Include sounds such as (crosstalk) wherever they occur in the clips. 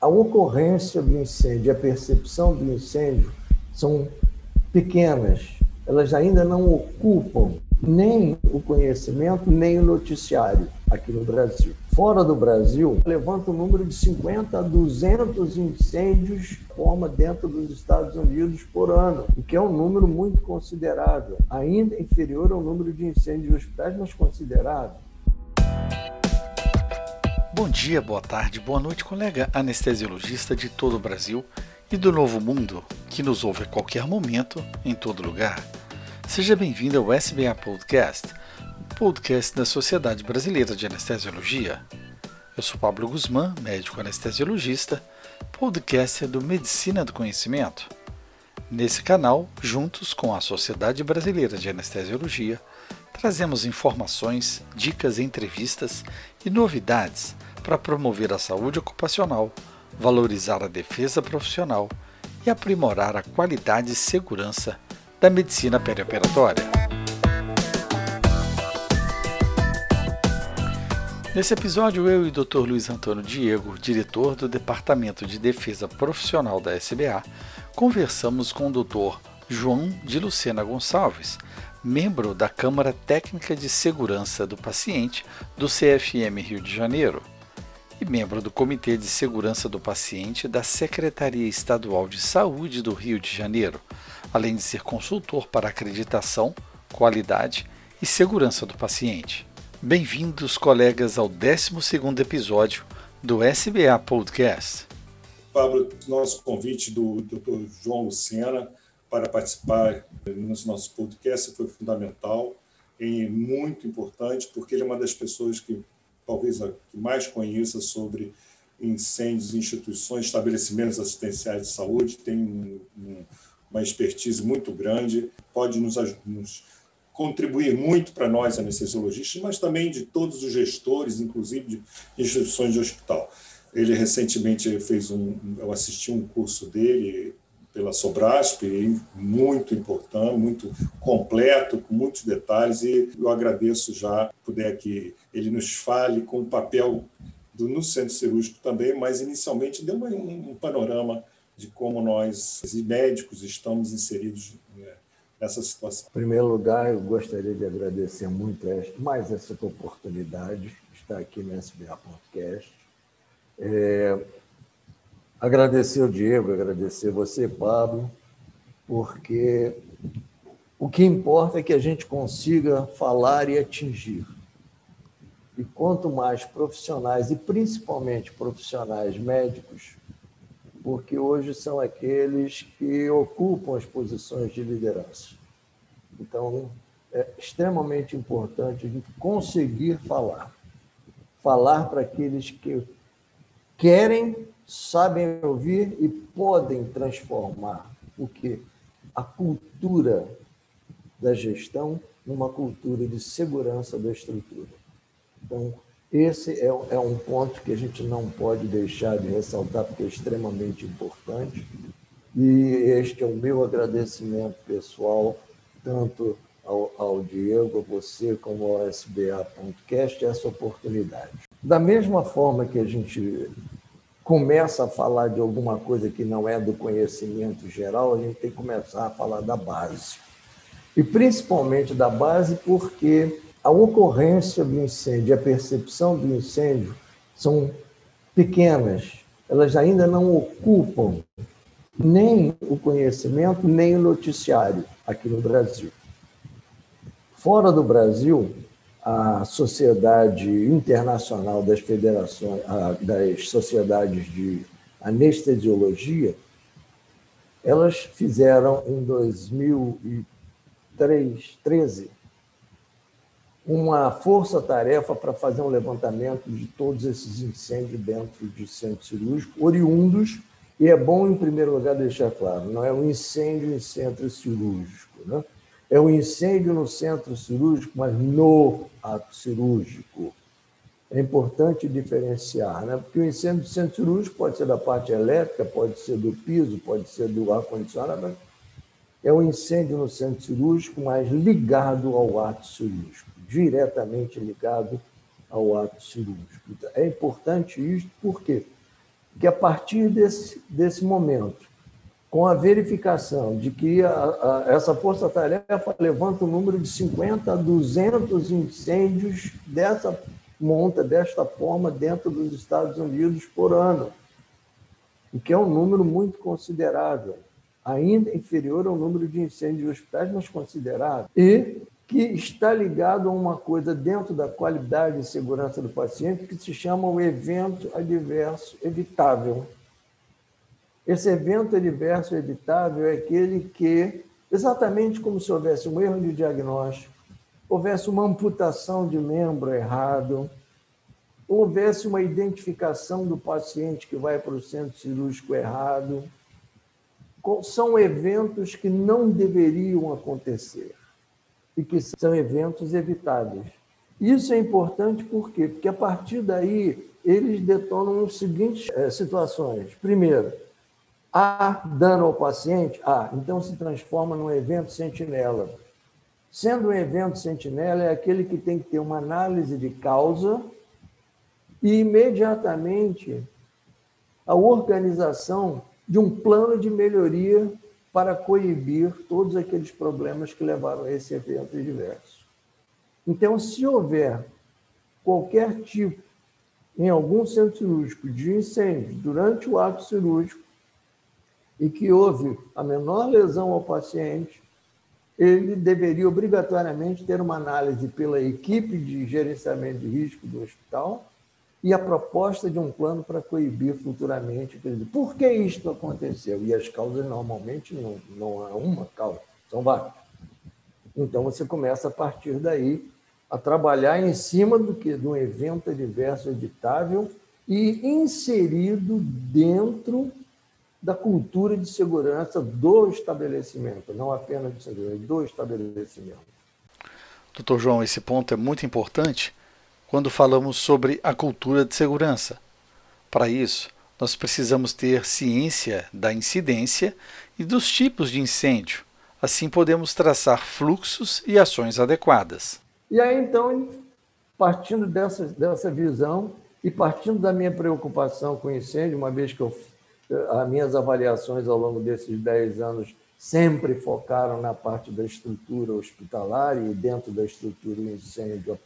a ocorrência do incêndio, a percepção do incêndio são pequenas, elas ainda não ocupam nem o conhecimento, nem o noticiário aqui no Brasil. Fora do Brasil, levanta o um número de 50 a 200 incêndios forma dentro dos Estados Unidos por ano, o que é um número muito considerável, ainda inferior ao número de incêndios hospitais, mas considerável. Bom dia, boa tarde, boa noite, colega anestesiologista de todo o Brasil e do Novo Mundo, que nos ouve a qualquer momento, em todo lugar. Seja bem-vindo ao SBA Podcast, o podcast da Sociedade Brasileira de Anestesiologia. Eu sou Pablo Guzmán, médico anestesiologista, podcaster do Medicina do Conhecimento. Nesse canal, juntos com a Sociedade Brasileira de Anestesiologia, trazemos informações, dicas, entrevistas e novidades para promover a saúde ocupacional, valorizar a defesa profissional e aprimorar a qualidade e segurança da medicina perioperatória. Nesse episódio, eu e o Dr. Luiz Antônio Diego, diretor do Departamento de Defesa Profissional da SBA, conversamos com o Dr. João de Lucena Gonçalves, membro da Câmara Técnica de Segurança do Paciente do CFM Rio de Janeiro e membro do Comitê de Segurança do Paciente da Secretaria Estadual de Saúde do Rio de Janeiro, além de ser consultor para acreditação, qualidade e segurança do paciente. Bem-vindos, colegas, ao 12 episódio do SBA Podcast. Pablo, nosso convite do Dr. João Lucena para participar nos nossos podcasts foi fundamental e muito importante, porque ele é uma das pessoas que talvez a que mais conheça sobre incêndios instituições, estabelecimentos assistenciais de saúde, tem um, um uma expertise muito grande, pode nos, nos contribuir muito para nós anestesiologistas, mas também de todos os gestores, inclusive de instituições de hospital. Ele recentemente fez um, eu assisti um curso dele pela Sobrasp, muito importante, muito completo, com muitos detalhes, e eu agradeço já puder que ele nos fale com o papel do, no centro cirúrgico também, mas inicialmente deu um, um panorama de como nós, médicos, estamos inseridos né, nessa situação. Em primeiro lugar, eu gostaria de agradecer muito mais essa oportunidade de estar aqui no SBA Podcast. É, agradecer o Diego, agradecer você, Pablo, porque o que importa é que a gente consiga falar e atingir. E quanto mais profissionais, e principalmente profissionais médicos, porque hoje são aqueles que ocupam as posições de liderança. Então, é extremamente importante a gente conseguir falar. Falar para aqueles que querem, sabem ouvir e podem transformar o que a cultura da gestão numa cultura de segurança da estrutura. Então, esse é, é um ponto que a gente não pode deixar de ressaltar, porque é extremamente importante. E este é o meu agradecimento pessoal, tanto ao, ao Diego, a você, como ao SBA.cast, essa oportunidade. Da mesma forma que a gente começa a falar de alguma coisa que não é do conhecimento geral, a gente tem que começar a falar da base. E principalmente da base porque a ocorrência do incêndio, a percepção do incêndio são pequenas, elas ainda não ocupam nem o conhecimento, nem o noticiário aqui no Brasil. Fora do Brasil, a Sociedade Internacional das Federações, das Sociedades de Anestesiologia, elas fizeram em 2013 uma força-tarefa para fazer um levantamento de todos esses incêndios dentro de centro cirúrgico, oriundos, e é bom, em primeiro lugar, deixar claro, não é um incêndio em centro cirúrgico, né? É um incêndio no centro cirúrgico, mas no ato cirúrgico. É importante diferenciar, né? porque o incêndio do centro cirúrgico pode ser da parte elétrica, pode ser do piso, pode ser do ar-condicionado, é um incêndio no centro cirúrgico, mas ligado ao ato cirúrgico diretamente ligado ao ato cirúrgico. É importante isso, por quê? que a partir desse, desse momento, com a verificação de que a, a, essa força-tarefa levanta o um número de 50 a 200 incêndios dessa monta, desta forma, dentro dos Estados Unidos por ano, o que é um número muito considerável, ainda inferior ao número de incêndios de hospitais, mas considerável, e que está ligado a uma coisa dentro da qualidade e segurança do paciente que se chama o evento adverso evitável. Esse evento adverso evitável é aquele que, exatamente como se houvesse um erro de diagnóstico, houvesse uma amputação de membro errado, houvesse uma identificação do paciente que vai para o centro cirúrgico errado, são eventos que não deveriam acontecer e que são eventos evitáveis. Isso é importante por quê? Porque a partir daí eles detonam as seguintes eh, situações. Primeiro, Há dano ao paciente? Há. Então se transforma num evento sentinela. Sendo um evento sentinela, é aquele que tem que ter uma análise de causa e imediatamente a organização de um plano de melhoria para coibir todos aqueles problemas que levaram a esse evento diverso. Então, se houver qualquer tipo, em algum centro cirúrgico, de incêndio durante o ato cirúrgico, e que houve a menor lesão ao paciente, ele deveria obrigatoriamente ter uma análise pela equipe de gerenciamento de risco do hospital e a proposta de um plano para coibir futuramente. Por que isto aconteceu? E as causas normalmente não, não há uma causa, são várias. Então você começa a partir daí a trabalhar em cima do que de um evento adverso evitável e inserido dentro da cultura de segurança do estabelecimento, não apenas de segurança, do estabelecimento. Doutor João, esse ponto é muito importante quando falamos sobre a cultura de segurança. Para isso, nós precisamos ter ciência da incidência e dos tipos de incêndio. Assim podemos traçar fluxos e ações adequadas. E aí, então, partindo dessa, dessa visão e partindo da minha preocupação com incêndio, uma vez que eu as minhas avaliações ao longo desses 10 anos sempre focaram na parte da estrutura hospitalar e dentro da estrutura do incêndio,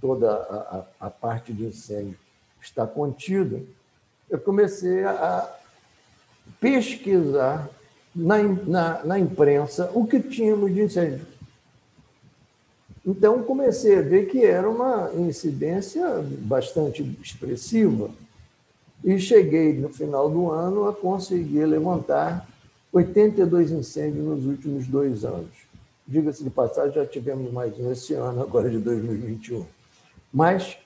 toda a, a, a parte de incêndio está contida, eu comecei a pesquisar na, na, na imprensa o que tínhamos de incêndio. Então, comecei a ver que era uma incidência bastante expressiva e cheguei, no final do ano, a conseguir levantar 82 incêndios nos últimos dois anos. Diga-se de passagem, já tivemos mais um esse ano, agora de 2021. Mas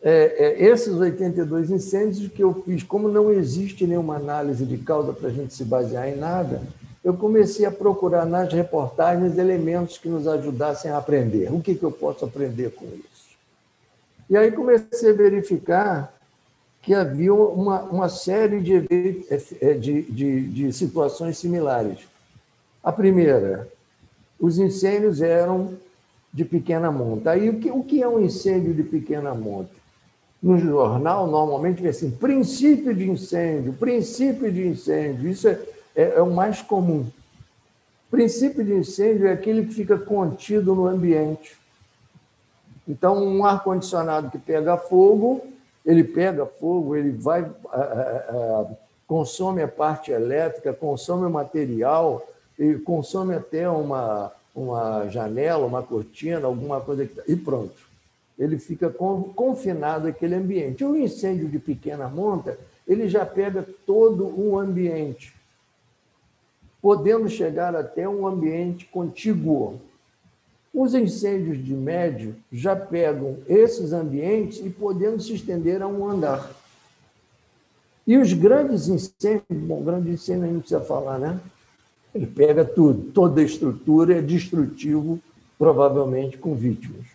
é, é, esses 82 incêndios que eu fiz, como não existe nenhuma análise de causa para a gente se basear em nada, eu comecei a procurar nas reportagens elementos que nos ajudassem a aprender. O que, que eu posso aprender com isso? E aí comecei a verificar que havia uma, uma série de, é, de, de, de situações similares. A primeira, os incêndios eram de pequena monta. Aí, o que, o que é um incêndio de pequena monta? No jornal, normalmente, vê assim, princípio de incêndio, princípio de incêndio. Isso é, é, é o mais comum. Princípio de incêndio é aquele que fica contido no ambiente. Então, um ar-condicionado que pega fogo, ele pega fogo, ele vai, a, a, a, consome a parte elétrica, consome o material, e consome até uma, uma janela, uma cortina, alguma coisa que, tá, e pronto. Ele fica confinado àquele ambiente. O incêndio de pequena monta, ele já pega todo o ambiente, podendo chegar até um ambiente contíguo. Os incêndios de médio já pegam esses ambientes e podendo se estender a um andar. E os grandes incêndios, bom, grande incêndio a gente precisa falar, né? Ele pega tudo, toda a estrutura é destrutivo, provavelmente com vítimas.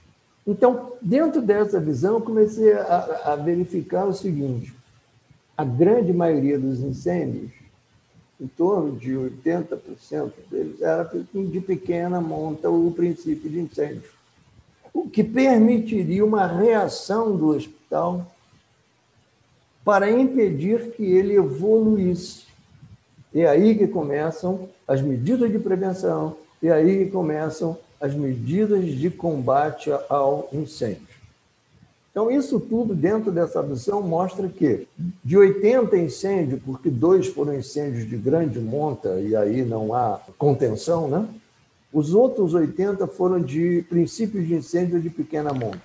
Então, dentro dessa visão, comecei a, a verificar o seguinte: a grande maioria dos incêndios em torno de 80% deles era de pequena monta o princípio de incêndio, o que permitiria uma reação do hospital para impedir que ele evoluísse. É aí que começam as medidas de prevenção, é aí que começam as medidas de combate ao incêndio. Então, isso tudo dentro dessa visão mostra que de 80 incêndios, porque dois foram incêndios de grande monta e aí não há contenção, né? Os outros 80 foram de princípios de incêndio de pequena monta.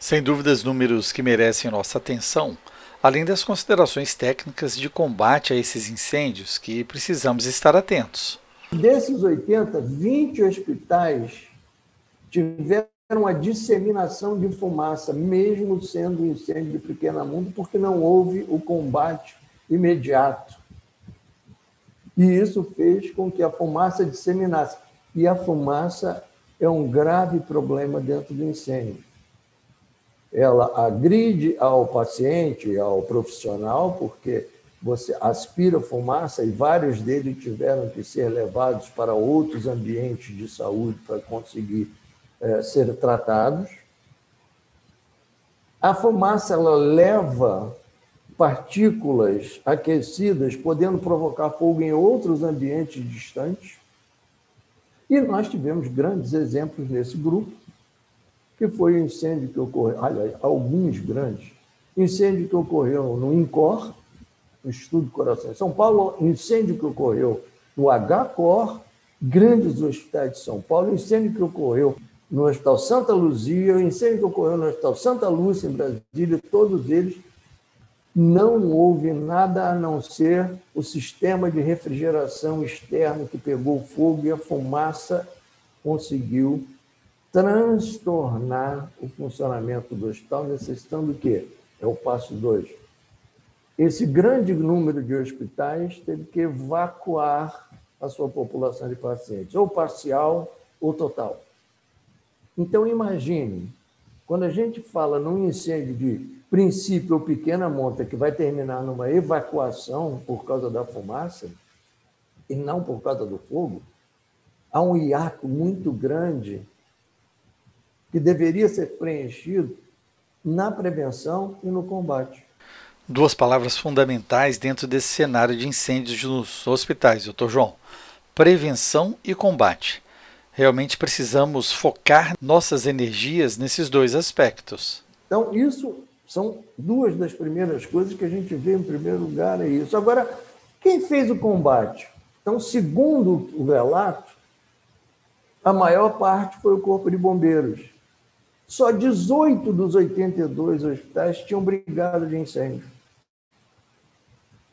Sem dúvidas, números que merecem nossa atenção, além das considerações técnicas de combate a esses incêndios que precisamos estar atentos. Desses 80, 20 hospitais tiveram a disseminação de fumaça, mesmo sendo incêndio de pequena monta, porque não houve o combate imediato. E isso fez com que a fumaça disseminasse e a fumaça é um grave problema dentro do incêndio. Ela agride ao paciente, ao profissional, porque você aspira fumaça e vários deles tiveram que ser levados para outros ambientes de saúde para conseguir é, ser tratados. A fumaça ela leva partículas aquecidas, podendo provocar fogo em outros ambientes distantes. E nós tivemos grandes exemplos nesse grupo, que foi o incêndio que ocorreu, aliás, alguns grandes, incêndio que ocorreu no INCOR, no Estudo Coração de São Paulo, incêndio que ocorreu no HCOR, grandes hospitais de São Paulo, incêndio que ocorreu no Hospital Santa Luzia, o incêndio que ocorreu no Hospital Santa Lúcia, em Brasília, todos eles não houve nada a não ser o sistema de refrigeração externo que pegou fogo e a fumaça conseguiu transtornar o funcionamento do hospital, necessitando o quê? É o passo 2. Esse grande número de hospitais teve que evacuar a sua população de pacientes, ou parcial ou total. Então, imagine, quando a gente fala num incêndio de princípio ou pequena monta que vai terminar numa evacuação por causa da fumaça e não por causa do fogo, há um hiato muito grande que deveria ser preenchido na prevenção e no combate. Duas palavras fundamentais dentro desse cenário de incêndios nos hospitais, doutor João: prevenção e combate. Realmente precisamos focar nossas energias nesses dois aspectos. Então, isso são duas das primeiras coisas que a gente vê em primeiro lugar é isso. Agora, quem fez o combate? Então, segundo o relato, a maior parte foi o Corpo de Bombeiros. Só 18 dos 82 hospitais tinham brigado de incêndio.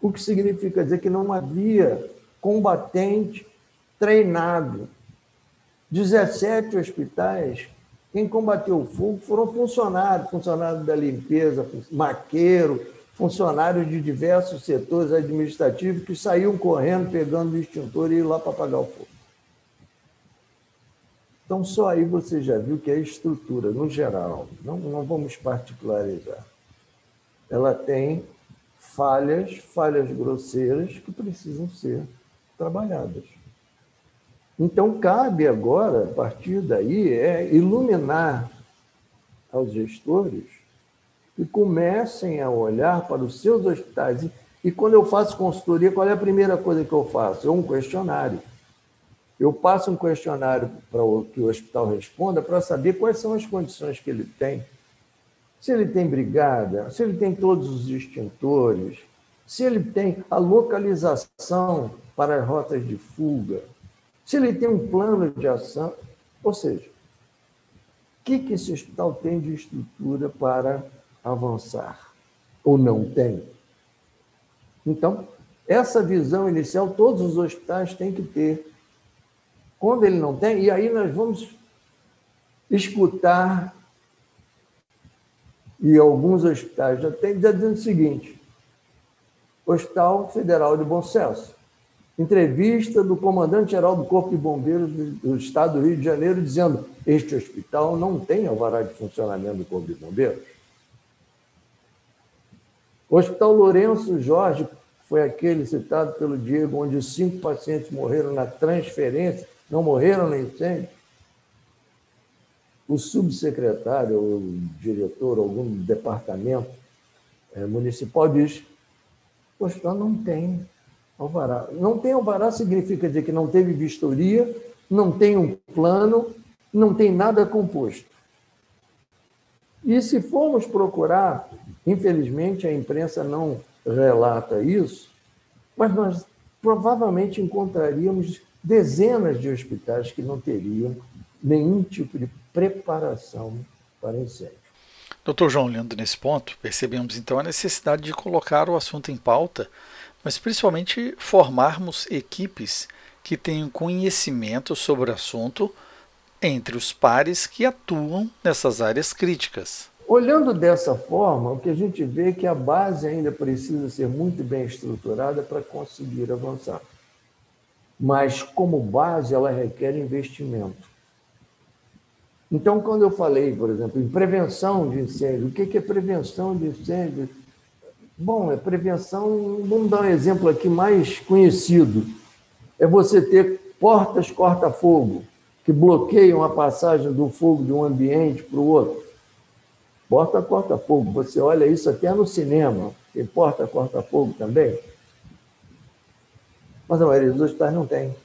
O que significa dizer que não havia combatente treinado. 17 hospitais quem combateu o fogo foram funcionários, funcionários da limpeza, maqueiro, funcionários de diversos setores administrativos que saíam correndo, pegando o extintor e iam lá para apagar o fogo. Então, só aí você já viu que a estrutura, no geral, não, não vamos particularizar, ela tem falhas, falhas grosseiras que precisam ser trabalhadas. Então, cabe agora, a partir daí, é iluminar aos gestores que comecem a olhar para os seus hospitais. E quando eu faço consultoria, qual é a primeira coisa que eu faço? É um questionário. Eu passo um questionário para que o hospital responda para saber quais são as condições que ele tem. Se ele tem brigada, se ele tem todos os extintores, se ele tem a localização para as rotas de fuga, se ele tem um plano de ação, ou seja, o que, que esse hospital tem de estrutura para avançar? Ou não tem? Então, essa visão inicial todos os hospitais têm que ter. Quando ele não tem, e aí nós vamos escutar, e alguns hospitais já têm, dizendo o seguinte: Hospital Federal de Bom Sucesso entrevista do comandante-geral do Corpo de Bombeiros do Estado do Rio de Janeiro, dizendo: este hospital não tem alvará de funcionamento do Corpo de Bombeiros. O Hospital Lourenço Jorge foi aquele citado pelo Diego, onde cinco pacientes morreram na transferência, não morreram no incêndio. O subsecretário, o diretor, algum departamento, é, municipal diz: Poxa, não tem alvará. Não tem alvará significa dizer que não teve vistoria, não tem um plano, não tem nada composto. E se formos procurar, infelizmente a imprensa não relata isso, mas nós provavelmente encontraríamos dezenas de hospitais que não teriam nenhum tipo de preparação para incêndio. Doutor João, olhando nesse ponto, percebemos então a necessidade de colocar o assunto em pauta, mas principalmente formarmos equipes que tenham conhecimento sobre o assunto entre os pares que atuam nessas áreas críticas. Olhando dessa forma, o que a gente vê é que a base ainda precisa ser muito bem estruturada para conseguir avançar. Mas, como base, ela requer investimento. Então, quando eu falei, por exemplo, em prevenção de incêndio, o que é prevenção de incêndio? Bom, é prevenção, vamos dar um exemplo aqui mais conhecido. É você ter portas corta-fogo, que bloqueiam a passagem do fogo de um ambiente para o outro. Porta corta-fogo, você olha isso até no cinema, tem porta corta-fogo também. Mas a maioria dos hospitais não tem.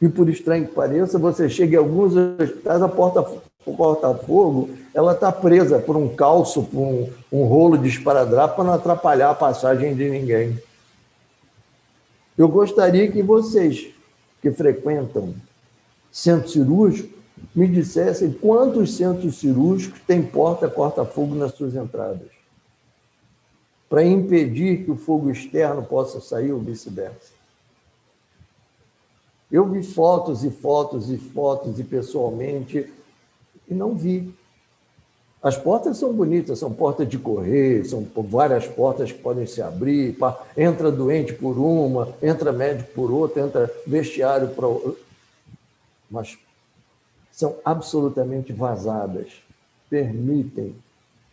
E por estranho que pareça, você chega em alguns hospitais, a porta corta-fogo, ela está presa por um calço, por um, um rolo de esparadrapo para não atrapalhar a passagem de ninguém. Eu gostaria que vocês que frequentam centro cirúrgico me dissessem quantos centros cirúrgicos têm porta corta-fogo nas suas entradas, para impedir que o fogo externo possa sair ou vice-versa. Eu vi fotos e fotos e fotos e pessoalmente e não vi. As portas são bonitas, são portas de correr, são várias portas que podem se abrir. Entra doente por uma, entra médico por outra, entra vestiário para. Mas são absolutamente vazadas, permitem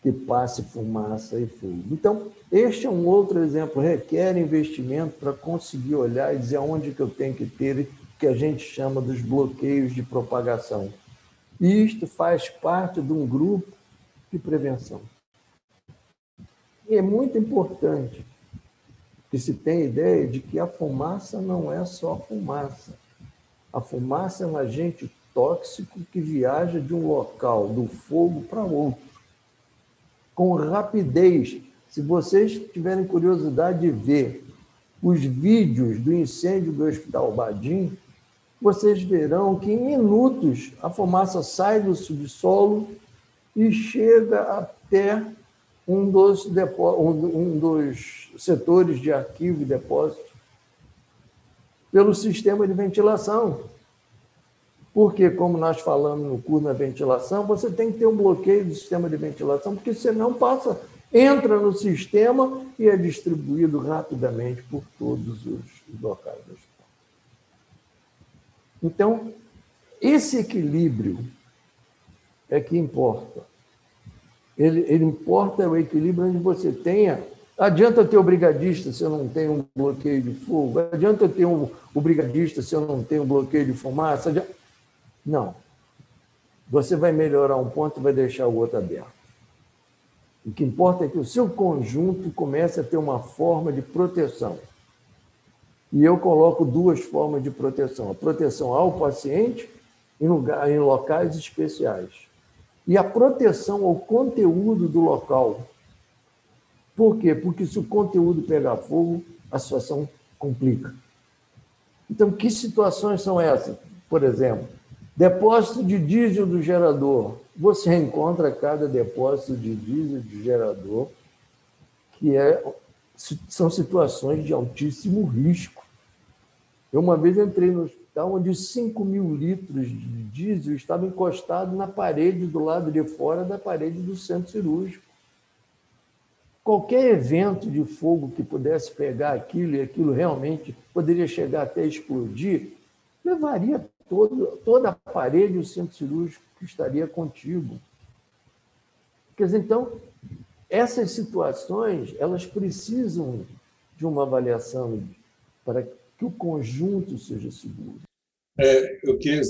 que passe fumaça e fogo. Então, este é um outro exemplo, requer investimento para conseguir olhar e dizer onde que eu tenho que ter que a gente chama dos bloqueios de propagação. Isto faz parte de um grupo de prevenção. E é muito importante que se tenha ideia de que a fumaça não é só fumaça. A fumaça é um agente tóxico que viaja de um local do fogo para outro, com rapidez. Se vocês tiverem curiosidade de ver os vídeos do incêndio do Hospital Badim, vocês verão que em minutos a fumaça sai do subsolo e chega até um dos, um dos setores de arquivo e depósito pelo sistema de ventilação. Porque, como nós falamos no curso da ventilação, você tem que ter um bloqueio do sistema de ventilação, porque senão passa, entra no sistema e é distribuído rapidamente por todos os locais então, esse equilíbrio é que importa. Ele, ele importa o equilíbrio onde você tenha. Adianta ter o brigadista se eu não tenho um bloqueio de fogo? Adianta ter um, o brigadista se eu não tenho um bloqueio de fumaça? Adianta... Não. Você vai melhorar um ponto e vai deixar o outro aberto. O que importa é que o seu conjunto comece a ter uma forma de proteção. E eu coloco duas formas de proteção: a proteção ao paciente em, lugar, em locais especiais e a proteção ao conteúdo do local. Por quê? Porque se o conteúdo pegar fogo, a situação complica. Então, que situações são essas? Por exemplo, depósito de diesel do gerador. Você encontra cada depósito de diesel de gerador que é, são situações de altíssimo risco. Eu uma vez entrei no hospital onde 5 mil litros de diesel estavam encostados na parede do lado de fora da parede do centro cirúrgico. Qualquer evento de fogo que pudesse pegar aquilo e aquilo realmente poderia chegar até explodir, levaria todo, toda a parede do centro cirúrgico que estaria contigo. Quer dizer, então, essas situações, elas precisam de uma avaliação para que o conjunto seja seguro. É, eu queria,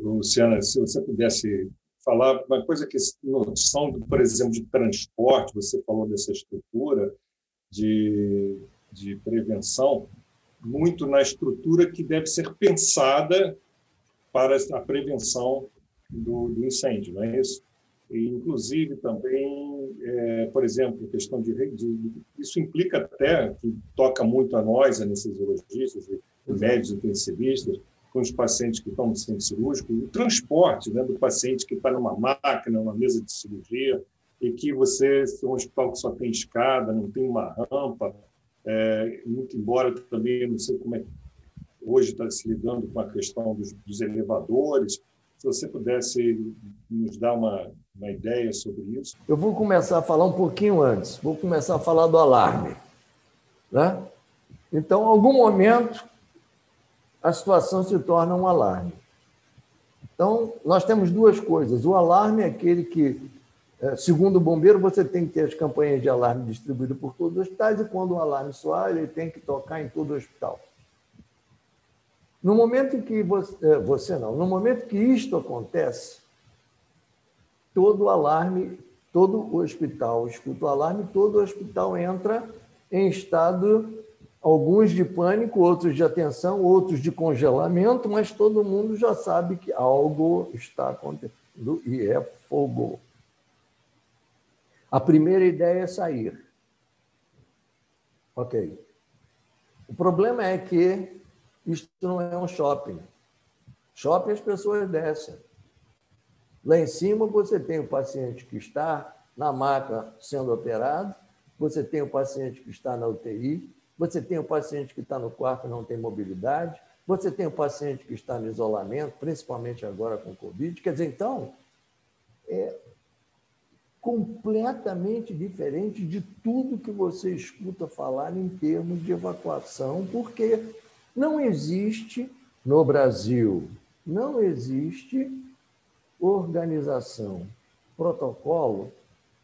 Luciana, se você pudesse falar uma coisa que noção, por exemplo, de transporte, você falou dessa estrutura de, de prevenção, muito na estrutura que deve ser pensada para a prevenção do, do incêndio, não é isso? E, inclusive, também, é, por exemplo, questão de, de, Isso implica até, que toca muito a nós, anestesiologistas e médicos intensivistas, com os pacientes que estão no centro cirúrgico, o transporte né, do paciente que está numa máquina, numa mesa de cirurgia, e que você, se é um hospital que só tem escada, não tem uma rampa, é, muito embora também, não sei como é que hoje está se lidando com a questão dos, dos elevadores, se você pudesse nos dar uma, uma ideia sobre isso. Eu vou começar a falar um pouquinho antes, vou começar a falar do alarme. Né? Então, em algum momento, a situação se torna um alarme. Então, nós temos duas coisas. O alarme é aquele que, é, segundo o bombeiro, você tem que ter as campanhas de alarme distribuídas por todos os hospitais e quando o alarme soar, ele tem que tocar em todo o hospital. No momento em que você, é, você não, no momento que isto acontece, todo o alarme, todo o hospital escuta o alarme, todo o hospital entra em estado alguns de pânico, outros de atenção, outros de congelamento, mas todo mundo já sabe que algo está acontecendo e é fogo. A primeira ideia é sair. Ok. O problema é que isto não é um shopping. Shopping as pessoas descem. Lá em cima você tem o paciente que está na maca sendo operado, você tem o paciente que está na UTI, você tem o paciente que está no quarto e não tem mobilidade, você tem o paciente que está no isolamento, principalmente agora com Covid. Quer dizer, então, é completamente diferente de tudo que você escuta falar em termos de evacuação, porque não existe no Brasil, não existe organização, protocolo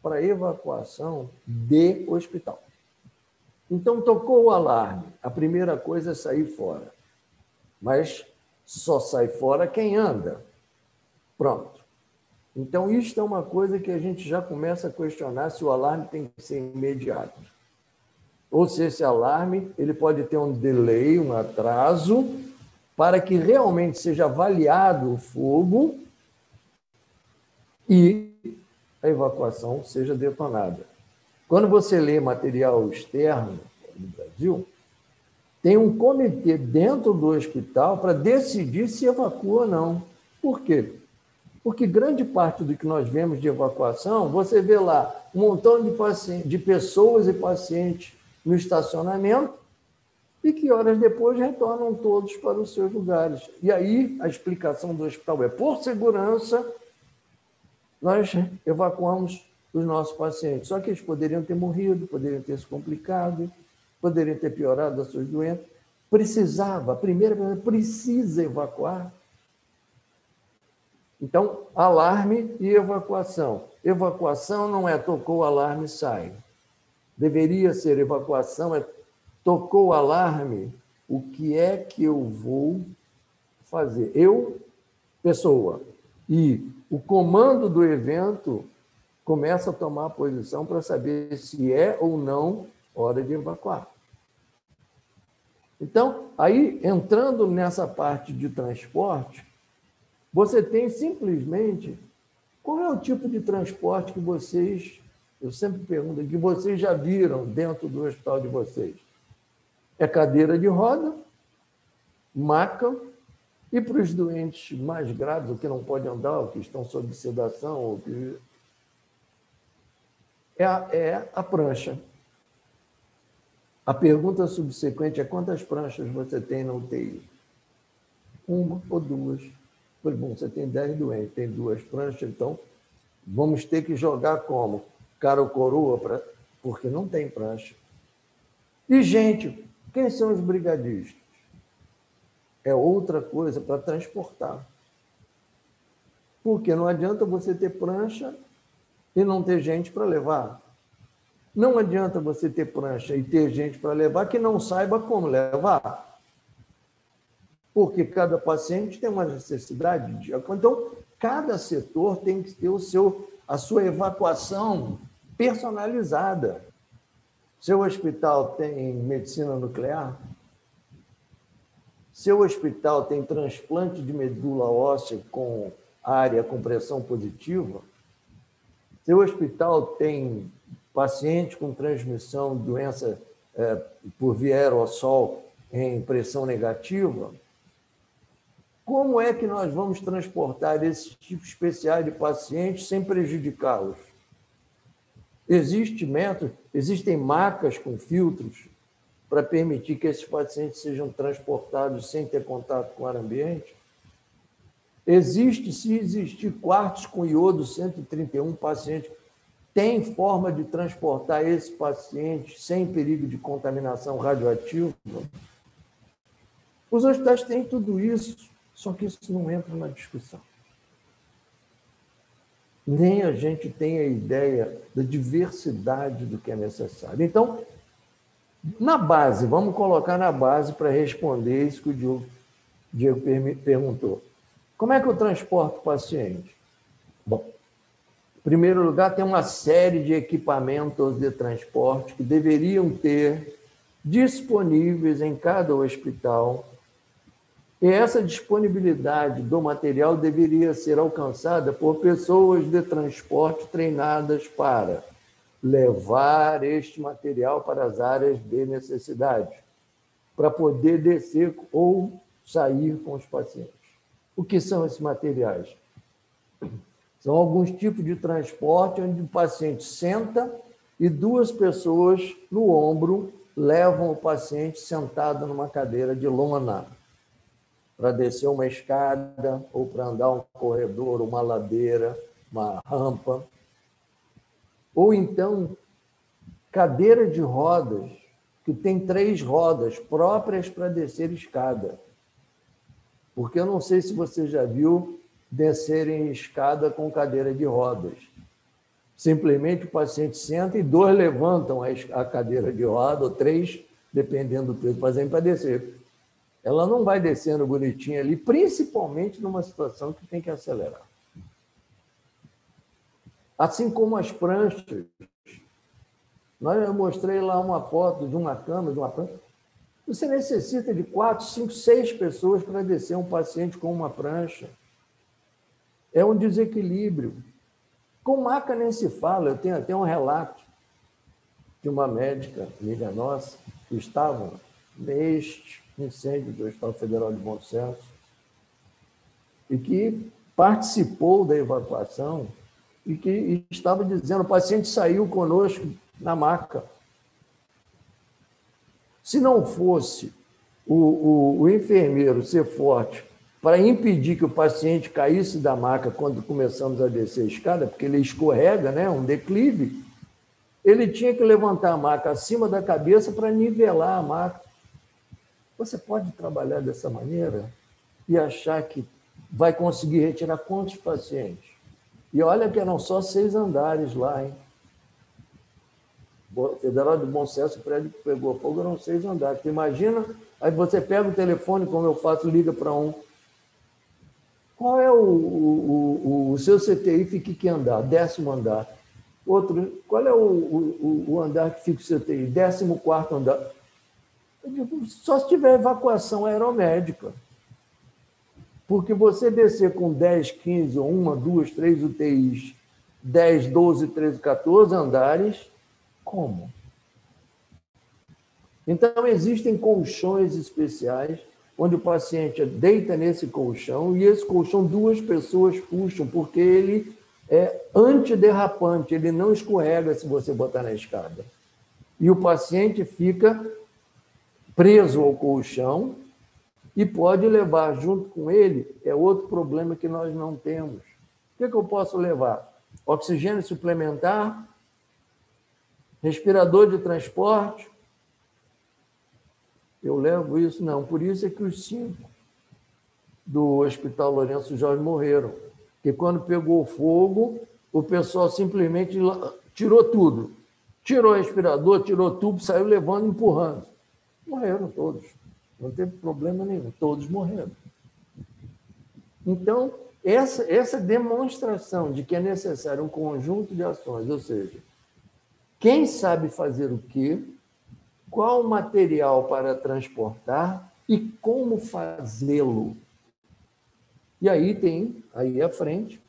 para evacuação de hospital. Então, tocou o alarme. A primeira coisa é sair fora. Mas só sai fora quem anda. Pronto. Então, isto é uma coisa que a gente já começa a questionar se o alarme tem que ser imediato. Ou se esse alarme ele pode ter um delay, um atraso, para que realmente seja avaliado o fogo e a evacuação seja detonada. Quando você lê material externo no Brasil, tem um comitê dentro do hospital para decidir se evacua ou não. Por quê? Porque grande parte do que nós vemos de evacuação, você vê lá um montão de, de pessoas e pacientes no estacionamento e que horas depois retornam todos para os seus lugares. E aí a explicação do hospital é: por segurança, nós evacuamos os nossos pacientes. Só que eles poderiam ter morrido, poderiam ter se complicado, poderiam ter piorado as suas doenças. Precisava, a primeira coisa, precisa evacuar. Então, alarme e evacuação. Evacuação não é tocou o alarme, sai. Deveria ser evacuação, é tocou o alarme, o que é que eu vou fazer? Eu, pessoa, e o comando do evento começa a tomar posição para saber se é ou não hora de evacuar. Então, aí, entrando nessa parte de transporte, você tem simplesmente qual é o tipo de transporte que vocês, eu sempre pergunto, que vocês já viram dentro do hospital de vocês? É cadeira de roda, maca, e para os doentes mais graves, o que não podem andar, o que estão sob sedação, o que é a, é a prancha. A pergunta subsequente é quantas pranchas você tem na UTI? Uma ou duas. Pois bom, você tem dez doentes, tem duas pranchas, então vamos ter que jogar como? Cara ou coroa, pra... porque não tem prancha. E, gente, quem são os brigadistas? É outra coisa para transportar. Porque não adianta você ter prancha e não ter gente para levar. Não adianta você ter prancha e ter gente para levar que não saiba como levar. Porque cada paciente tem uma necessidade de. Então, cada setor tem que ter o seu, a sua evacuação personalizada. Seu hospital tem medicina nuclear? Seu hospital tem transplante de medula óssea com área com pressão positiva? Seu hospital tem paciente com transmissão de doença é, por via aerossol em pressão negativa? Como é que nós vamos transportar esse tipo especial de pacientes sem prejudicá-los? Existe método, existem macas com filtros para permitir que esses pacientes sejam transportados sem ter contato com o ar ambiente? Existe, se existir quartos com iodo 131 pacientes, tem forma de transportar esse paciente sem perigo de contaminação radioativa? Os hospitais têm tudo isso, só que isso não entra na discussão. Nem a gente tem a ideia da diversidade do que é necessário. Então, na base, vamos colocar na base para responder isso que o Diego, perguntou. Como é que eu transporto o paciente? Bom, em primeiro lugar, tem uma série de equipamentos de transporte que deveriam ter disponíveis em cada hospital. E essa disponibilidade do material deveria ser alcançada por pessoas de transporte treinadas para levar este material para as áreas de necessidade, para poder descer ou sair com os pacientes. O que são esses materiais? São alguns tipos de transporte onde o paciente senta e duas pessoas no ombro levam o paciente sentado numa cadeira de lona para descer uma escada ou para andar um corredor, uma ladeira, uma rampa. Ou então, cadeira de rodas, que tem três rodas próprias para descer escada. Porque eu não sei se você já viu descerem escada com cadeira de rodas. Simplesmente o paciente senta e dois levantam a cadeira de roda, ou três, dependendo do peso do paciente, para descer. Ela não vai descendo bonitinha ali, principalmente numa situação que tem que acelerar. Assim como as pranchas. Eu mostrei lá uma foto de uma cama, de uma prancha. Você necessita de quatro, cinco, seis pessoas para descer um paciente com uma prancha. É um desequilíbrio. Com maca nem se fala. Eu tenho até um relato de uma médica, amiga nossa, que estava neste incêndio do Estado Federal de Bom Sucesso e que participou da evacuação e que estava dizendo: o paciente saiu conosco na maca. Se não fosse o, o, o enfermeiro ser forte para impedir que o paciente caísse da maca quando começamos a descer a escada, porque ele escorrega, né, um declive, ele tinha que levantar a maca acima da cabeça para nivelar a maca. Você pode trabalhar dessa maneira e achar que vai conseguir retirar quantos pacientes? E olha que eram só seis andares lá, hein? Federal de Bom Sucesso, o prédio que pegou fogo eram seis andares. imagina, aí você pega o telefone, como eu faço, liga para um, qual é o, o, o, seu CTI fica que andar? Décimo andar. Outro, qual é o, o, o andar que fica o CTI? Décimo quarto andar. Digo, só se tiver evacuação aeromédica. Porque você descer com 10, 15, ou uma, duas, três UTIs, 10, 12, 13, 14 andares, como? Então, existem colchões especiais onde o paciente deita nesse colchão e esse colchão duas pessoas puxam, porque ele é antiderrapante, ele não escorrega se você botar na escada. E o paciente fica preso ao colchão e pode levar junto com ele, é outro problema que nós não temos. O que, é que eu posso levar? Oxigênio suplementar, respirador de transporte, eu levo isso, não. Por isso é que os cinco do Hospital Lourenço Jorge morreram. Porque quando pegou fogo, o pessoal simplesmente tirou tudo. Tirou o respirador, tirou tubo, saiu levando, empurrando. Morreram todos. Não teve problema nenhum. Todos morreram. Então, essa, essa demonstração de que é necessário um conjunto de ações, ou seja, quem sabe fazer o quê, qual material para transportar e como fazê-lo. E aí tem, aí à frente,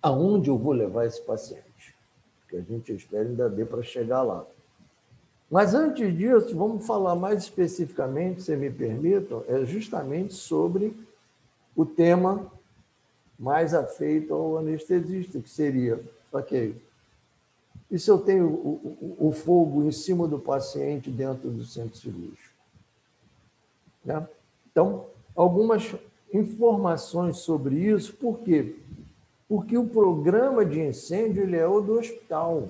aonde eu vou levar esse paciente. Que a gente espera ainda dê para chegar lá. Mas antes disso, vamos falar mais especificamente, se me permitam, é justamente sobre o tema mais afeito ao anestesista, que seria, ok, e se eu tenho o, o, o fogo em cima do paciente dentro do centro cirúrgico? Né? Então, algumas informações sobre isso, por quê? Porque o programa de incêndio ele é o do hospital.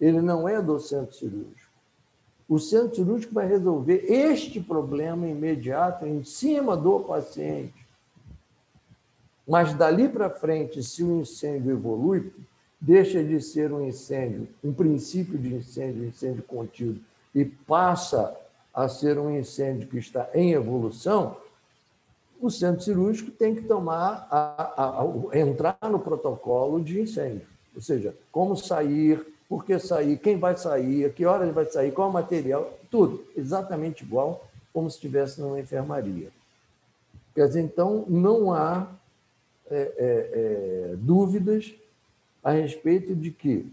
Ele não é do centro cirúrgico. O centro cirúrgico vai resolver este problema imediato em cima do paciente. Mas dali para frente, se o incêndio evolui, deixa de ser um incêndio, um princípio de incêndio, incêndio contido, e passa a ser um incêndio que está em evolução, o centro cirúrgico tem que tomar a, a, a, entrar no protocolo de incêndio, ou seja, como sair, por que sair, quem vai sair, a que hora ele vai sair, qual o material, tudo exatamente igual como se estivesse numa enfermaria. Quer dizer, então não há é, é, é, dúvidas a respeito de que,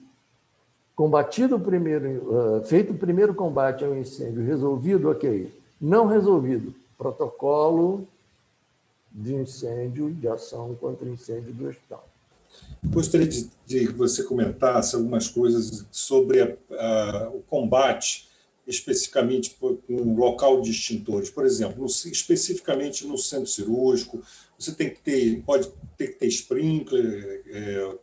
combatido o primeiro, uh, feito o primeiro combate ao incêndio, resolvido, ok. Não resolvido, protocolo de incêndio, de ação contra incêndio do hospital. Gostaria de, de que você comentasse algumas coisas sobre a, a, o combate especificamente um local de extintores. Por exemplo, no, especificamente no centro cirúrgico, você tem que ter, pode ter que ter sprinkler, é,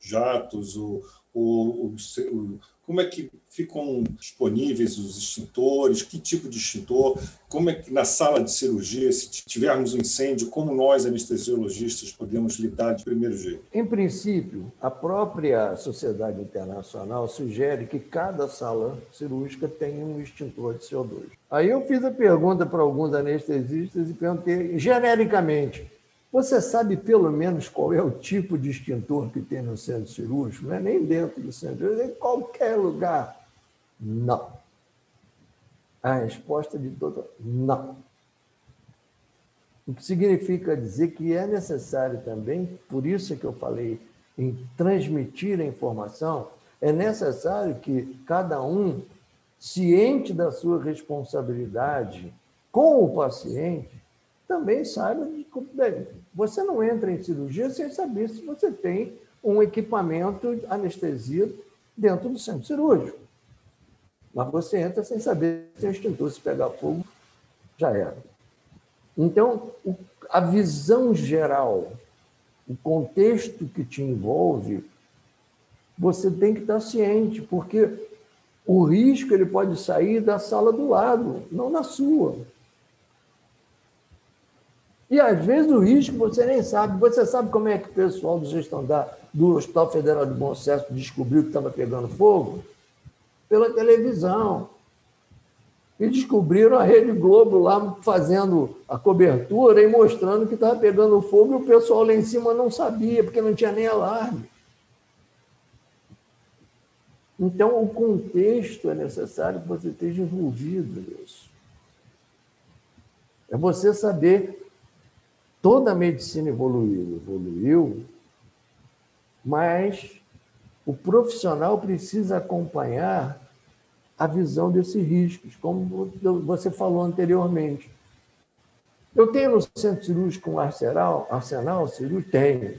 jatos, o, o, o, como é que ficam disponíveis os extintores, que tipo de extintor, como é que na sala de cirurgia, se tivermos um incêndio, como nós, anestesiologistas, podemos lidar de primeiro jeito? Em princípio, a própria Sociedade Internacional sugere que cada sala cirúrgica tenha um extintor de CO2. Aí eu fiz a pergunta para alguns anestesistas e perguntei genericamente, você sabe pelo menos qual é o tipo de extintor que tem no centro cirúrgico? Não é nem dentro do centro cirúrgico, é em qualquer lugar. Não. A resposta de toda não. O que significa dizer que é necessário também, por isso que eu falei em transmitir a informação, é necessário que cada um, ciente da sua responsabilidade com o paciente, também saiba de você não entra em cirurgia sem saber se você tem um equipamento de anestesia dentro do centro cirúrgico. Mas você entra sem saber se o extintor se pegar fogo, já era. Então, a visão geral, o contexto que te envolve, você tem que estar ciente, porque o risco ele pode sair da sala do lado, não na sua. E às vezes o risco você nem sabe. Você sabe como é que o pessoal do gestão da, do Hospital Federal de Bom Sucesso descobriu que estava pegando fogo? Pela televisão. E descobriram a Rede Globo lá fazendo a cobertura e mostrando que estava pegando fogo e o pessoal lá em cima não sabia, porque não tinha nem alarme. Então, o contexto é necessário que você esteja envolvido nisso. É você saber toda a medicina evoluiu, evoluiu, mas o profissional precisa acompanhar a visão desses riscos, como você falou anteriormente. Eu tenho no centro cirúrgico um arsenal, arsenal cirúrgico? Tenho.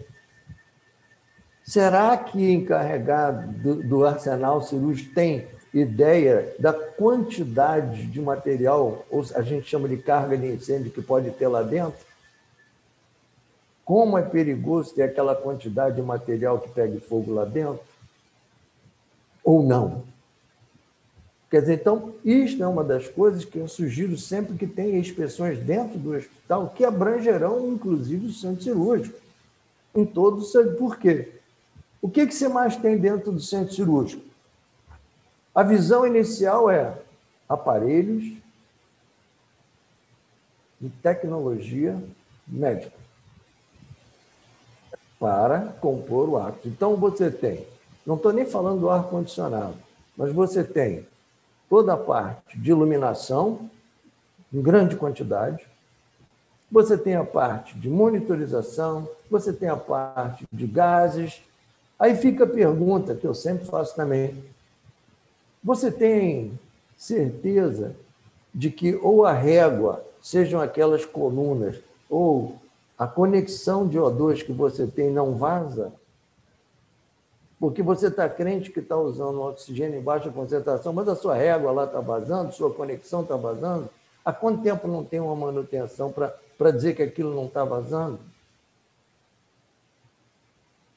Será que encarregado do, arsenal cirúrgico tem ideia da quantidade de material, ou a gente chama de carga de incêndio, que pode ter lá dentro? Como é perigoso ter aquela quantidade de material que pegue fogo lá dentro? Ou não? Quer dizer, então, isto é uma das coisas que eu sugiro sempre que tenha inspeções dentro do hospital que abrangerão, inclusive, o centro cirúrgico. Em todos os. Por quê? O que, que você mais tem dentro do centro cirúrgico? A visão inicial é aparelhos de tecnologia médica. Para compor o ato. Então você tem, não estou nem falando do ar-condicionado, mas você tem toda a parte de iluminação, em grande quantidade, você tem a parte de monitorização, você tem a parte de gases. Aí fica a pergunta que eu sempre faço também: você tem certeza de que ou a régua, sejam aquelas colunas, ou a conexão de O2 que você tem não vaza? Porque você está crente que está usando oxigênio em baixa concentração, mas a sua régua lá está vazando, sua conexão está vazando. Há quanto tempo não tem uma manutenção para dizer que aquilo não está vazando?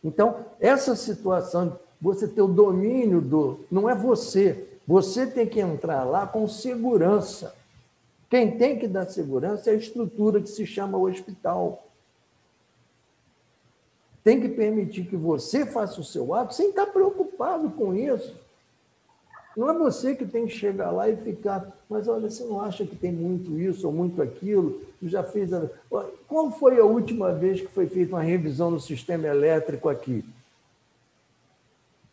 Então, essa situação, você ter o domínio do. Não é você. Você tem que entrar lá com segurança. Quem tem que dar segurança é a estrutura que se chama hospital. Tem que permitir que você faça o seu ato sem estar preocupado com isso. Não é você que tem que chegar lá e ficar, mas olha, você não acha que tem muito isso ou muito aquilo? Tu já fez. A... Qual foi a última vez que foi feita uma revisão no sistema elétrico aqui?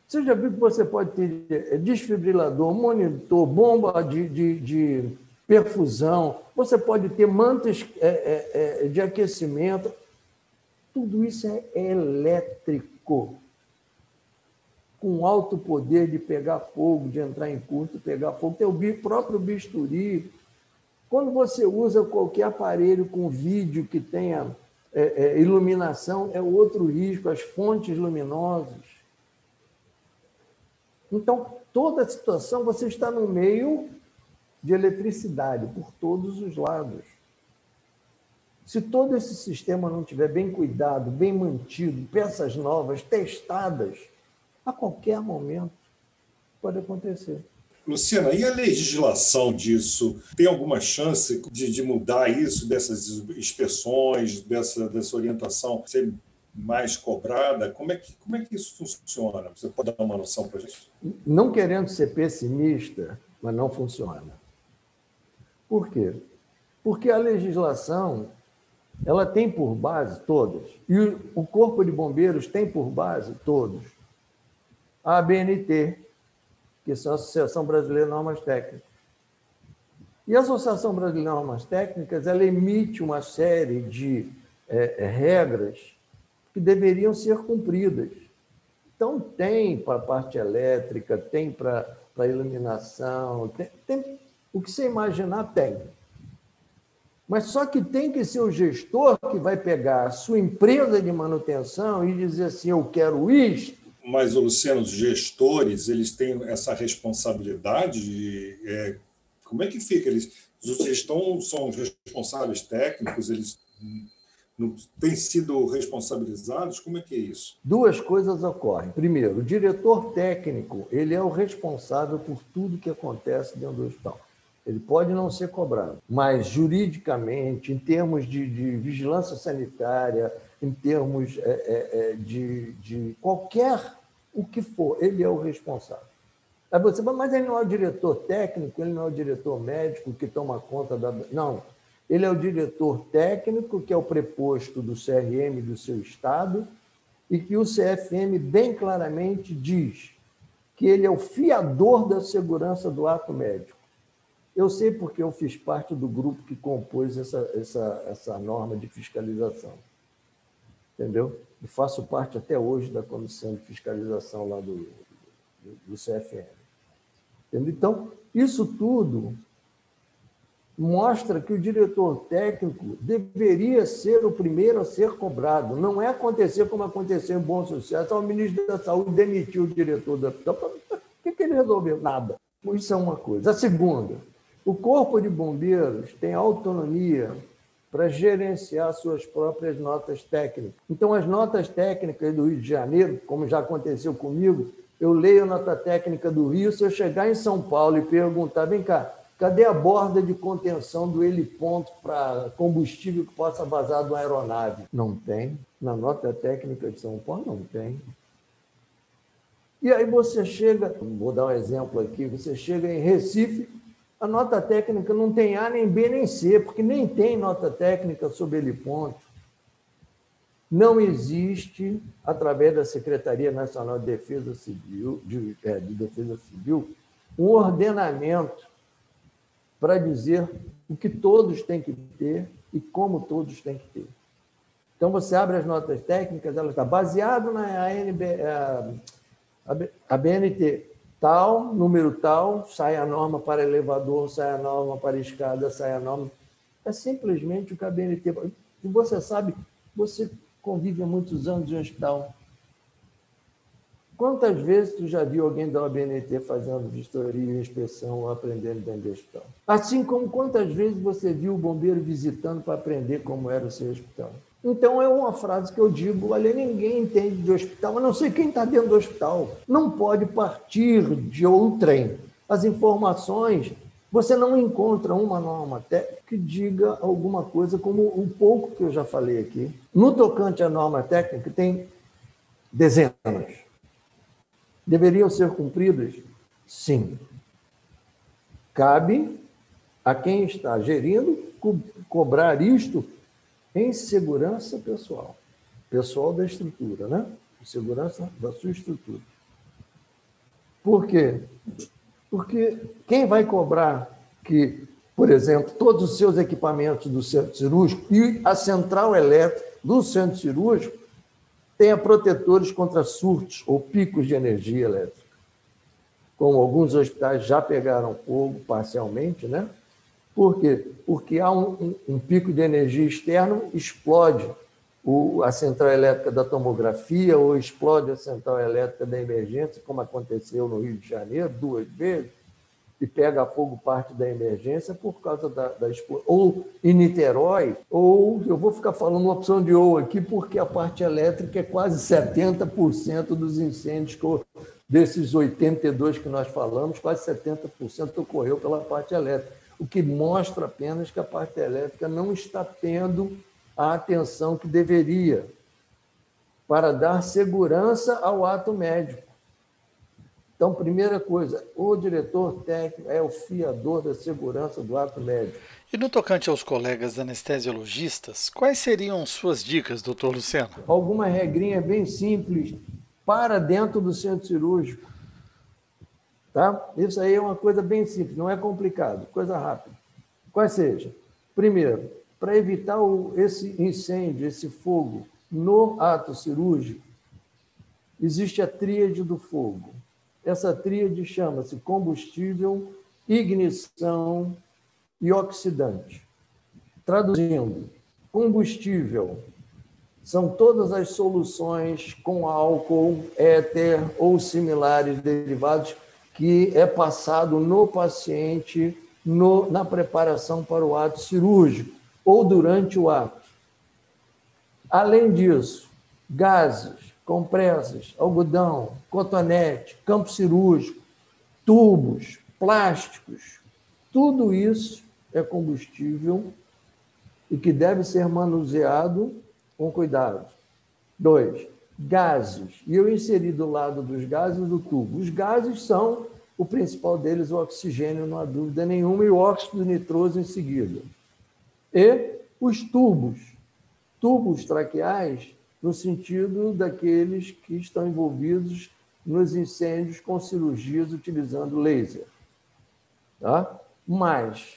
Você já viu que você pode ter eh, desfibrilador, monitor, bomba de, de, de perfusão, você pode ter mantas é, é, de aquecimento. Tudo isso é elétrico com alto poder de pegar fogo, de entrar em curto, pegar fogo. Tem o próprio bisturi. Quando você usa qualquer aparelho com vídeo que tenha é, é, iluminação, é outro risco, as fontes luminosas. Então, toda a situação, você está no meio de eletricidade por todos os lados. Se todo esse sistema não tiver bem cuidado, bem mantido, peças novas, testadas, a qualquer momento pode acontecer. Luciana, e a legislação disso? Tem alguma chance de, de mudar isso, dessas inspeções, dessa, dessa orientação ser mais cobrada? Como é, que, como é que isso funciona? Você pode dar uma noção para a gente? Não querendo ser pessimista, mas não funciona. Por quê? Porque a legislação ela tem por base todas, e o Corpo de Bombeiros tem por base todos a ABNT, que são a Associação Brasileira de Normas Técnicas. E a Associação Brasileira de Normas Técnicas ela emite uma série de é, é regras que deveriam ser cumpridas. Então, tem para a parte elétrica, tem para a iluminação, tem, tem, o que você imaginar tem. Mas só que tem que ser o gestor que vai pegar a sua empresa de manutenção e dizer assim: eu quero isto, mas, Luciano, os gestores, eles têm essa responsabilidade de, é, como é que fica? Eles, os gestores são responsáveis técnicos, eles não têm sido responsabilizados? Como é que é isso? Duas coisas ocorrem. Primeiro, o diretor técnico ele é o responsável por tudo que acontece dentro do hospital. Ele pode não ser cobrado, mas juridicamente, em termos de, de vigilância sanitária, em termos é, é, é de, de qualquer o que for, ele é o responsável. Aí você fala, mas ele não é o diretor técnico, ele não é o diretor médico que toma conta da. Não. Ele é o diretor técnico, que é o preposto do CRM do seu estado, e que o CFM bem claramente diz que ele é o fiador da segurança do ato médico. Eu sei porque eu fiz parte do grupo que compôs essa, essa, essa norma de fiscalização. Entendeu? e faço parte até hoje da comissão de fiscalização lá do, do, do CFM. Entendeu? Então, isso tudo mostra que o diretor técnico deveria ser o primeiro a ser cobrado. Não é acontecer como aconteceu em Bom Sucesso. O ministro da Saúde demitiu o diretor da. O que, que ele resolveu? Nada. Isso é uma coisa. A segunda, o Corpo de Bombeiros tem autonomia para gerenciar suas próprias notas técnicas. Então, as notas técnicas do Rio de Janeiro, como já aconteceu comigo, eu leio a nota técnica do Rio, se eu chegar em São Paulo e perguntar, vem cá, cadê a borda de contenção do heliponto para combustível que possa vazar de uma aeronave? Não tem. Na nota técnica de São Paulo, não tem. E aí você chega, vou dar um exemplo aqui, você chega em Recife, a nota técnica não tem A, nem B, nem C, porque nem tem nota técnica sobre ele ponto. não existe, através da Secretaria Nacional de Defesa Civil, de, é, de Defesa Civil, um ordenamento para dizer o que todos têm que ter e como todos têm que ter. Então, você abre as notas técnicas, ela está baseado na ANB, a, a BNT tal, número tal, sai a norma para elevador, sai a norma para escada, sai a norma. É simplesmente o que a BNT. E você sabe, você convive há muitos anos em hospital. Quantas vezes tu já viu alguém da OBNT fazendo vistoria, inspeção ou aprendendo dentro do hospital? Assim como quantas vezes você viu o bombeiro visitando para aprender como era o seu hospital? Então é uma frase que eu digo: olha, ninguém entende de hospital, a não ser quem está dentro do hospital. Não pode partir de outrem. As informações, você não encontra uma norma técnica que diga alguma coisa como o um pouco que eu já falei aqui. No tocante à norma técnica, tem dezenas. Deveriam ser cumpridas? Sim. Cabe a quem está gerindo co cobrar isto em segurança pessoal. Pessoal da estrutura, né? Segurança da sua estrutura. Por quê? Porque quem vai cobrar que, por exemplo, todos os seus equipamentos do centro cirúrgico e a central elétrica do centro cirúrgico tenha protetores contra surtos ou picos de energia elétrica. Como alguns hospitais já pegaram fogo parcialmente, né? Por quê? Porque há um, um, um pico de energia externo, explode o, a central elétrica da tomografia ou explode a central elétrica da emergência, como aconteceu no Rio de Janeiro duas vezes, e pega fogo parte da emergência por causa da, da explosão. Ou em Niterói, ou eu vou ficar falando uma opção de ou aqui, porque a parte elétrica é quase 70% dos incêndios desses 82 que nós falamos, quase 70% ocorreu pela parte elétrica o que mostra apenas que a parte elétrica não está tendo a atenção que deveria para dar segurança ao ato médico. Então, primeira coisa, o diretor técnico é o fiador da segurança do ato médico. E no tocante aos colegas anestesiologistas, quais seriam suas dicas, doutor Luciano? Alguma regrinha bem simples para dentro do centro cirúrgico. Tá? Isso aí é uma coisa bem simples, não é complicado, coisa rápida. Quais seja? Primeiro, para evitar o, esse incêndio, esse fogo no ato cirúrgico, existe a tríade do fogo. Essa tríade chama-se combustível, ignição e oxidante. Traduzindo, combustível são todas as soluções com álcool, éter ou similares derivados que é passado no paciente no, na preparação para o ato cirúrgico ou durante o ato. Além disso, gases, compressas, algodão, cotonete, campo cirúrgico, tubos, plásticos, tudo isso é combustível e que deve ser manuseado com cuidado. Dois, gases. E eu inseri do lado dos gases o tubo. Os gases são, o principal deles, o oxigênio, não há dúvida nenhuma, e o óxido nitroso em seguida. E os tubos. Tubos traqueais, no sentido daqueles que estão envolvidos nos incêndios com cirurgias utilizando laser. Tá? Mas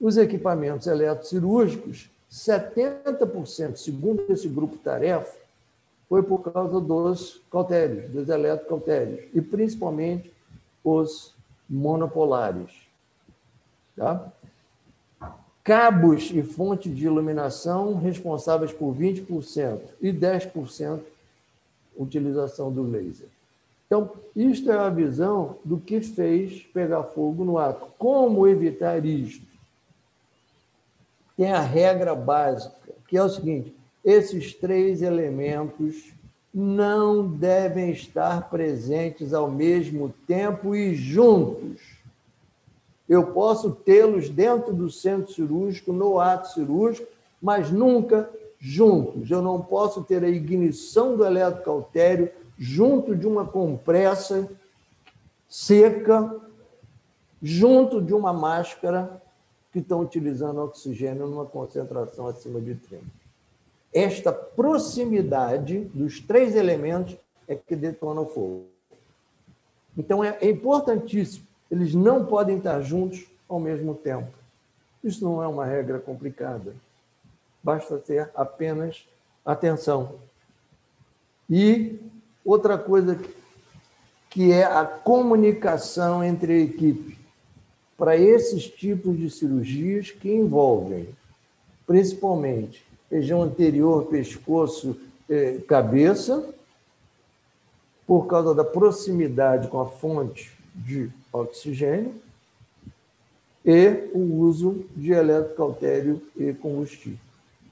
os equipamentos eletrocirúrgicos, 70%, segundo esse grupo tarefa, foi por causa dos cautérios, dos eletrocautérios, e principalmente os monopolares. Tá? Cabos e fonte de iluminação responsáveis por 20% e 10% utilização do laser. Então, isto é a visão do que fez pegar fogo no ato. Como evitar isto? Tem a regra básica, que é o seguinte: esses três elementos não devem estar presentes ao mesmo tempo e juntos. Eu posso tê-los dentro do centro cirúrgico, no ato cirúrgico, mas nunca juntos. Eu não posso ter a ignição do eletrocautério junto de uma compressa seca, junto de uma máscara que estão utilizando oxigênio numa concentração acima de 30. Esta proximidade dos três elementos é que detona o fogo. Então é, é importantíssimo. Eles não podem estar juntos ao mesmo tempo. Isso não é uma regra complicada. Basta ter apenas atenção. E outra coisa que é a comunicação entre a equipe para esses tipos de cirurgias que envolvem principalmente região anterior, pescoço, eh, cabeça, por causa da proximidade com a fonte de oxigênio e o uso de eletrocautério e combustível.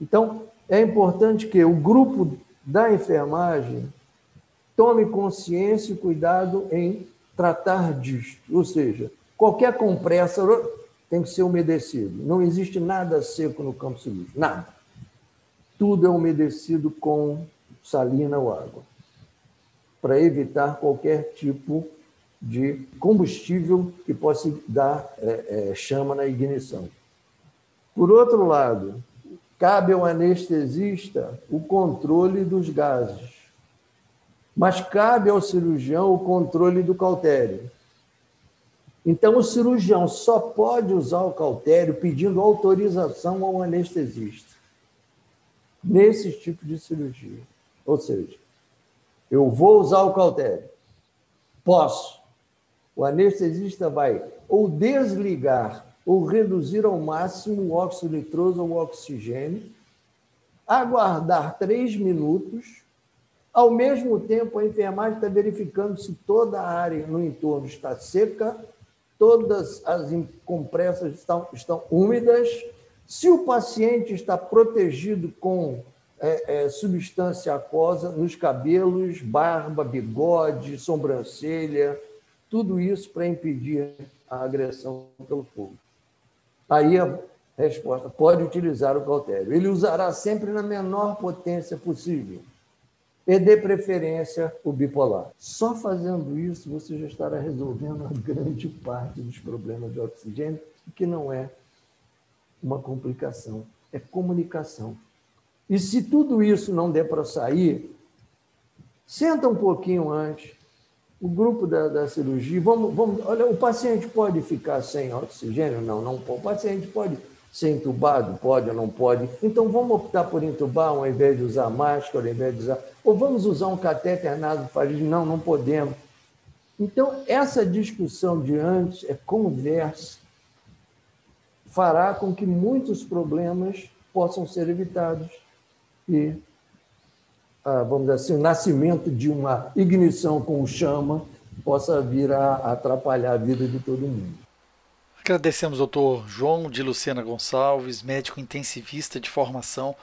Então, é importante que o grupo da enfermagem tome consciência e cuidado em tratar disto, ou seja, qualquer compressa tem que ser umedecido. Não existe nada seco no campo cirúrgico, nada. Tudo é umedecido com salina ou água, para evitar qualquer tipo de combustível que possa dar é, é, chama na ignição. Por outro lado, cabe ao anestesista o controle dos gases, mas cabe ao cirurgião o controle do cautério. Então, o cirurgião só pode usar o cautério pedindo autorização ao anestesista nesse tipo de cirurgia. Ou seja, eu vou usar o cautério. Posso. O anestesista vai ou desligar ou reduzir ao máximo o óxido nitroso ou o oxigênio, aguardar três minutos. Ao mesmo tempo, a enfermagem está verificando se toda a área no entorno está seca todas as compressas estão, estão úmidas, se o paciente está protegido com é, é, substância aquosa nos cabelos, barba, bigode, sobrancelha, tudo isso para impedir a agressão pelo fogo. Aí a resposta: pode utilizar o cautério. Ele usará sempre na menor potência possível e dê preferência o bipolar. Só fazendo isso você já estará resolvendo a grande (laughs) parte dos problemas de oxigênio, que não é uma complicação, é comunicação. E se tudo isso não der para sair, senta um pouquinho antes, o grupo da, da cirurgia, vamos, vamos, olha, o paciente pode ficar sem oxigênio? Não, não pode. O paciente pode ser entubado? Pode ou não pode? Então vamos optar por entubar ao invés de usar máscara, ao invés de usar. Ou vamos usar um catéter nasofaríngeo? Não, não podemos. Então, essa discussão de antes é conversa, fará com que muitos problemas possam ser evitados e, ah, vamos dizer assim, o nascimento de uma ignição com chama possa vir a atrapalhar a vida de todo mundo. Agradecemos ao Dr. João de Lucena Gonçalves, médico intensivista de formação,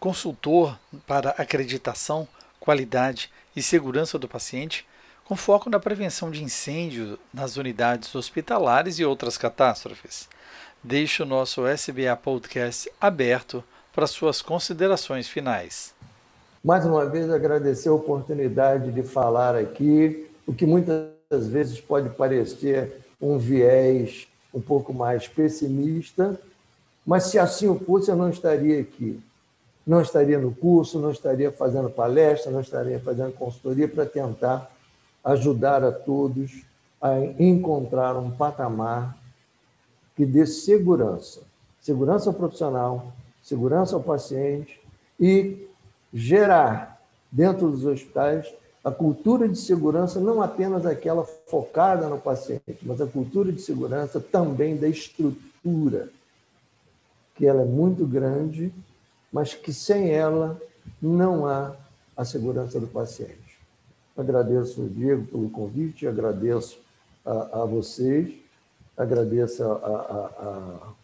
consultor para acreditação, qualidade e segurança do paciente, com foco na prevenção de incêndio nas unidades hospitalares e outras catástrofes. Deixo o nosso SBA Podcast aberto para suas considerações finais. Mais uma vez, agradecer a oportunidade de falar aqui, o que muitas vezes pode parecer um viés um pouco mais pessimista, mas se assim fosse, eu não estaria aqui. Não estaria no curso, não estaria fazendo palestra, não estaria fazendo consultoria para tentar ajudar a todos a encontrar um patamar que dê segurança, segurança ao profissional, segurança ao paciente e gerar dentro dos hospitais a cultura de segurança, não apenas aquela focada no paciente, mas a cultura de segurança também da estrutura, que ela é muito grande, mas que sem ela não há a segurança do paciente. Agradeço, Diego, pelo convite, agradeço a, a vocês, agradeço a, a,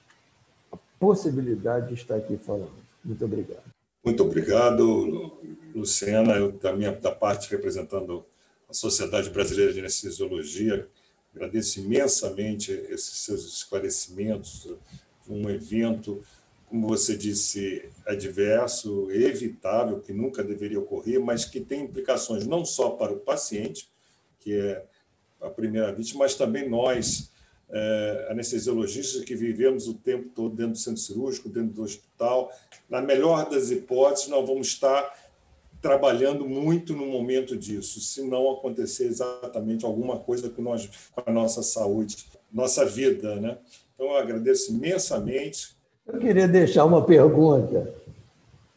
a possibilidade de estar aqui falando. Muito obrigado. Muito obrigado, Luciana. Eu, da minha da parte, representando a Sociedade Brasileira de Anestesiologia, agradeço imensamente esses seus esclarecimentos. Um evento, como você disse, adverso, evitável, que nunca deveria ocorrer, mas que tem implicações não só para o paciente, que é a primeira vítima, mas também nós, anestesiologistas que vivemos o tempo todo dentro do centro cirúrgico, dentro do hospital. Na melhor das hipóteses, nós vamos estar trabalhando muito no momento disso, se não acontecer exatamente alguma coisa com, nós, com a nossa saúde, nossa vida. Né? Então, eu agradeço imensamente. Eu queria deixar uma pergunta.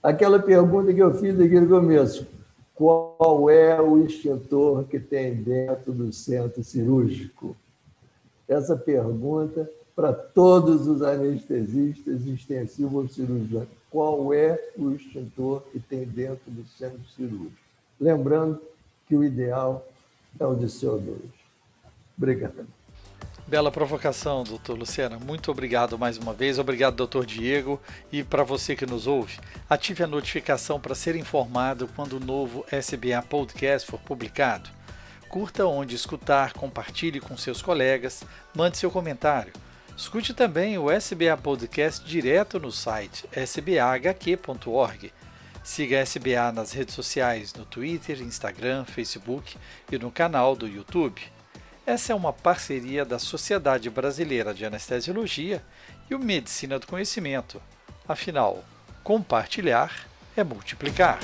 Aquela pergunta que eu fiz aqui no começo. Qual é o extintor que tem dentro do centro cirúrgico? Essa pergunta para todos os anestesistas extensivos cirurgiões qual é o extintor que tem dentro do centro cirúrgico. Lembrando que o ideal é o de CO2. Obrigado. Bela provocação, doutor Luciana. Muito obrigado mais uma vez. Obrigado, doutor Diego. E para você que nos ouve, ative a notificação para ser informado quando o novo SBA Podcast for publicado. Curta onde escutar, compartilhe com seus colegas, mande seu comentário. Escute também o SBA Podcast direto no site sbahq.org. Siga a SBA nas redes sociais no Twitter, Instagram, Facebook e no canal do YouTube. Essa é uma parceria da Sociedade Brasileira de Anestesiologia e o Medicina do Conhecimento. Afinal, compartilhar é multiplicar.